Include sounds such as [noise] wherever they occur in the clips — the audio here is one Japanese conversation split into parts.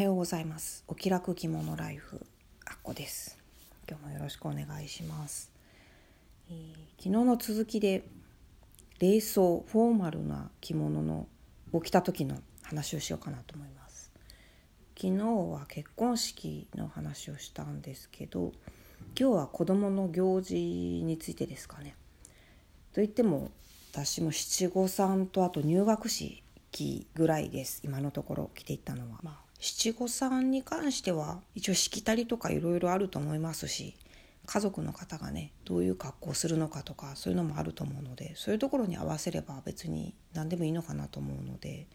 はようございます。お気楽着物ライフ。あっこです。今日もよろしくお願いします、えー、昨日の続きで冷装フォーマルな着物のを着た時の話をしようかなと思います。昨日は結婚式の話をしたんですけど今日は子供の行事についてですかね。といっても私も七五三とあと入学式ぐらいです。今のところ着ていったのは、まあ、七五三に関しては一応しきたりとかいろいろあると思いますし家族の方がねどういう格好をするのかとかそういうのもあると思うのでそういうところに合わせれば別に何でもいいのかなと思うので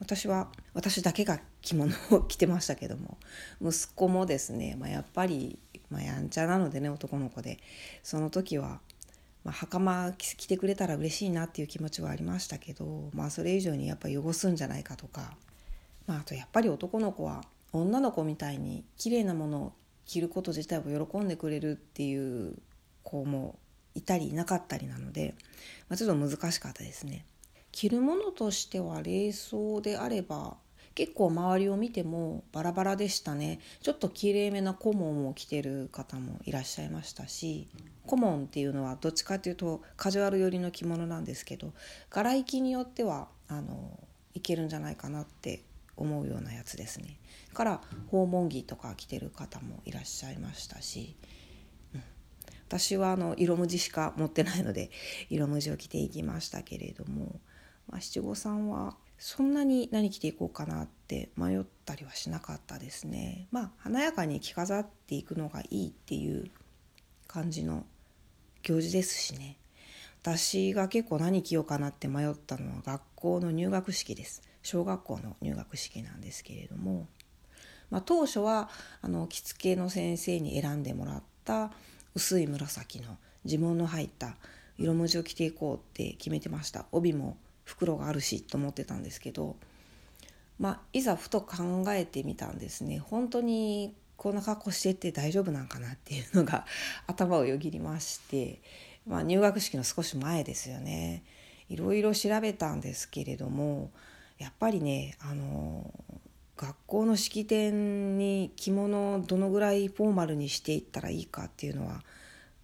私は私だけが着物を着てましたけども息子もですね、まあ、やっぱり、まあ、やんちゃなのでね男の子でその時はまあ、袴着てくれたら嬉しいなっていう気持ちはありましたけど、まあ、それ以上にやっぱ汚すんじゃないかとか、まあ、あとやっぱり男の子は女の子みたいに綺麗なものを着ること自体を喜んでくれるっていう子もいたりいなかったりなので、まあ、ちょっと難しかったですね。着るものとしては冷装であれば結構周りを見てもバラバラでしたねちょっときれいめな顧問を着てる方もいらっしゃいましたし顧問っていうのはどっちかっていうとカジュアル寄りの着物なんですけど柄行きによってはあのいけるんじゃないかなって思うようなやつですねから訪問着とか着てる方もいらっしゃいましたし、うん、私はあの色無地しか持ってないので [laughs] 色無地を着ていきましたけれども、まあ、七五三はそんなに何着ていこうかなって迷ったりはしなかったですね。まあ華やかに着飾っていくのがいいっていう感じの行事ですしね。私が結構何着ようかなって迷ったのは学校の入学式です。小学校の入学式なんですけれども、まあ、当初はあの着付けの先生に選んでもらった薄い紫の地紋の入った色文字を着ていこうって決めてました。帯も袋があるしと思ってたんですけど、まあ、いざふと考えてみたんですね。本当にこんな格好してって大丈夫なんかなっていうのが [laughs] 頭をよぎりまして、まあ、入学式の少し前ですよね。いろいろ調べたんですけれどもやっぱりねあの学校の式典に着物をどのぐらいフォーマルにしていったらいいかっていうのは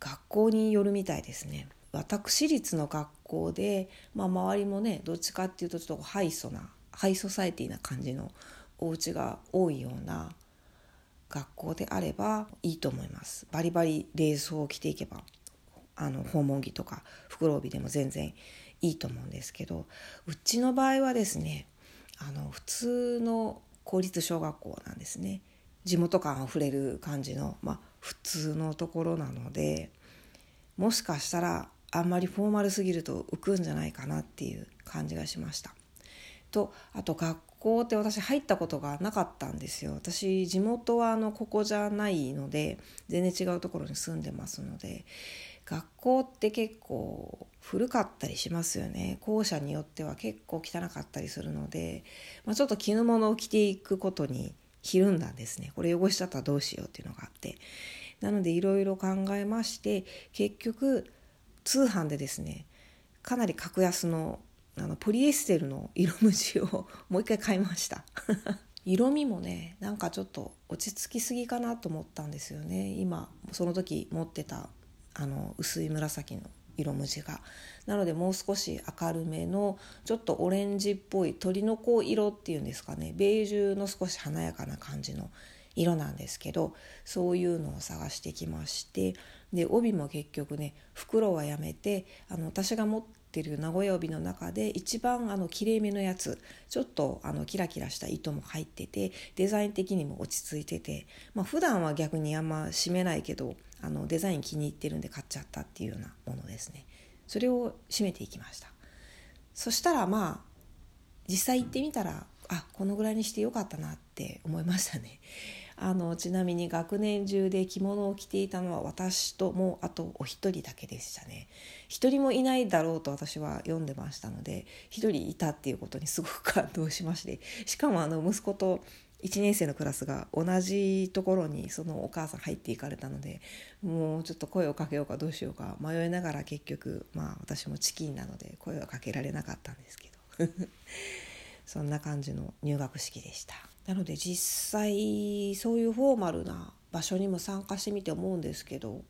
学校によるみたいですね。私立の学校で、まあ、周りもねどっちかっていうとちょっとハイソなハイソサエティな感じのお家が多いような学校であればいいと思いますバリバリ冷装を着ていけばあの訪問着とか袋帯でも全然いいと思うんですけどうちの場合はですねあの普通の公立小学校なんですね地元感あふれる感じの、まあ、普通のところなのでもしかしたらあんまりフォーマルすぎると浮くんじゃないかなっていう感じがしました。とあと学校って私入ったことがなかったんですよ私地元はあのここじゃないので全然違うところに住んでますので学校って結構古かったりしますよね。校舎によっては結構汚かったりするので、まあ、ちょっと絹物を着ていくことにひるんだんですね。これ汚しちゃったらどうしようっていうのがあって。なのでいろいろ考えまして結局通販でですねかなり格安のあのポリエステルの色無地を [laughs] もう一回買いました。[laughs] 色味もねなんかちょっと落ち着きすぎかなと思ったんですよね。今その時持ってたあの薄い紫の色無地が。なのでもう少し明るめのちょっとオレンジっぽい鳥の子色っていうんですかね。ベージュの少し華やかな感じの色なんですけどそういうのを探してきまして。で帯も結局ね袋はやめてあの私が持っててる名古屋帯の中で一番あのきれいめのやつちょっとあのキラキラした糸も入っててデザイン的にも落ち着いてて、まあ普段は逆にあんま締めないけどあのデザイン気に入ってるんで買っちゃったっていうようなものですね。それを締めていきました。そしたらまあ実際行ってみたらあこのぐらいにしてよかったなって思いましたね。[laughs] あのちなみに学年中で着物を着ていたのは私ともうあとお一人だけでしたね。一人もいないだろうと私は読んでましたので一人いたっていうことにすごく感動しまして。しかもあの息子と1年生のクラスが同じところにそのお母さん入っていかれたのでもうちょっと声をかけようかどうしようか迷いながら結局まあ私もチキンなので声はかけられなかったんですけど。そんな感じの入学式でした。なので実際そういうフォーマルな場所にも参加してみて思うんですけど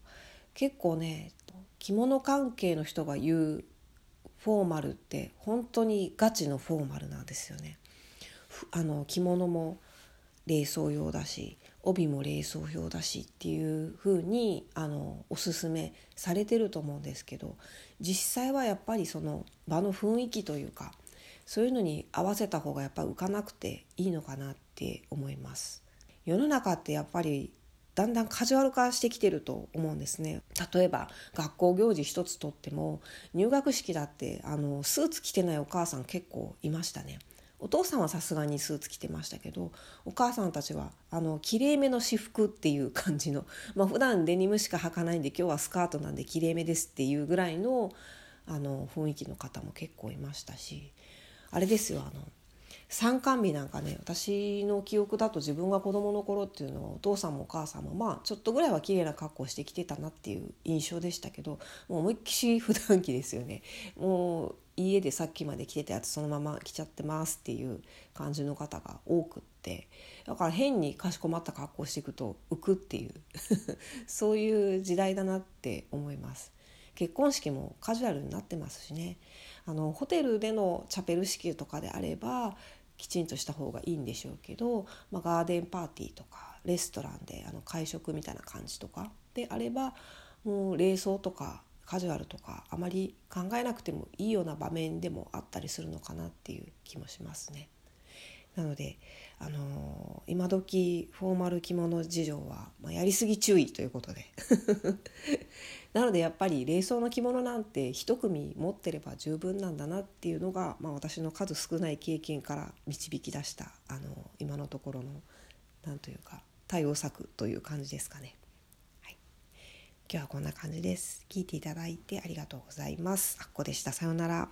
結構ね着物関係の人が言うフォーマルって本当にガチのフォーマルなんですよね。あの着物も冷装用だし帯も冷装用だしっていう風にあにおすすめされてると思うんですけど実際はやっぱりその場の雰囲気というかそういうのに合わせた方がやっぱ浮かなくていいのかなって思います。世の中ってやっぱりだんだんカジュアル化してきてると思うんですね例えば学校行事一つとっても入学式だってあのスーツ着てないお母さん結構いましたねお父さんはさすがにスーツ着てましたけどお母さんたちはあのきれいめの私服っていう感じの、[laughs] まあ普段デニムしか履かないんで今日はスカートなんできれいめですっていうぐらいのあの雰囲気の方も結構いましたしあれですよあの参観日なんかね私の記憶だと自分が子どもの頃っていうのはお父さんもお母さんもまあちょっとぐらいは綺麗な格好してきてたなっていう印象でしたけどもう思いっきし普段着ですよね。もう家でさっきまで着てたやつそのまま着ちゃってますっていう感じの方が多くって。だから変にかしこまった格好していくと浮くっていう。[laughs] そういう時代だなって思います。結婚式もカジュアルになってますしね。あのホテルでのチャペル式とかであればきちんとした方がいいんでしょうけど、まあ、ガーデンパーティーとかレストランであの会食みたいな感じとかであればもう冷蔵とかカジュアルとかあまり考えなくてもいいような場面でもあったりするのかなっていう気もしますね。なので、あのー、今時フォーマル着物事情は、まあ、やりすぎ注意ということで [laughs] なのでやっぱり冷蔵の着物なんて一組持ってれば十分なんだなっていうのが、まあ、私の数少ない経験から導き出したあの今のところの何というか対応策という感じですかね。はい、今日はこんな感じです。聞いていただいてありがとうございます。あっこでした。さようなら。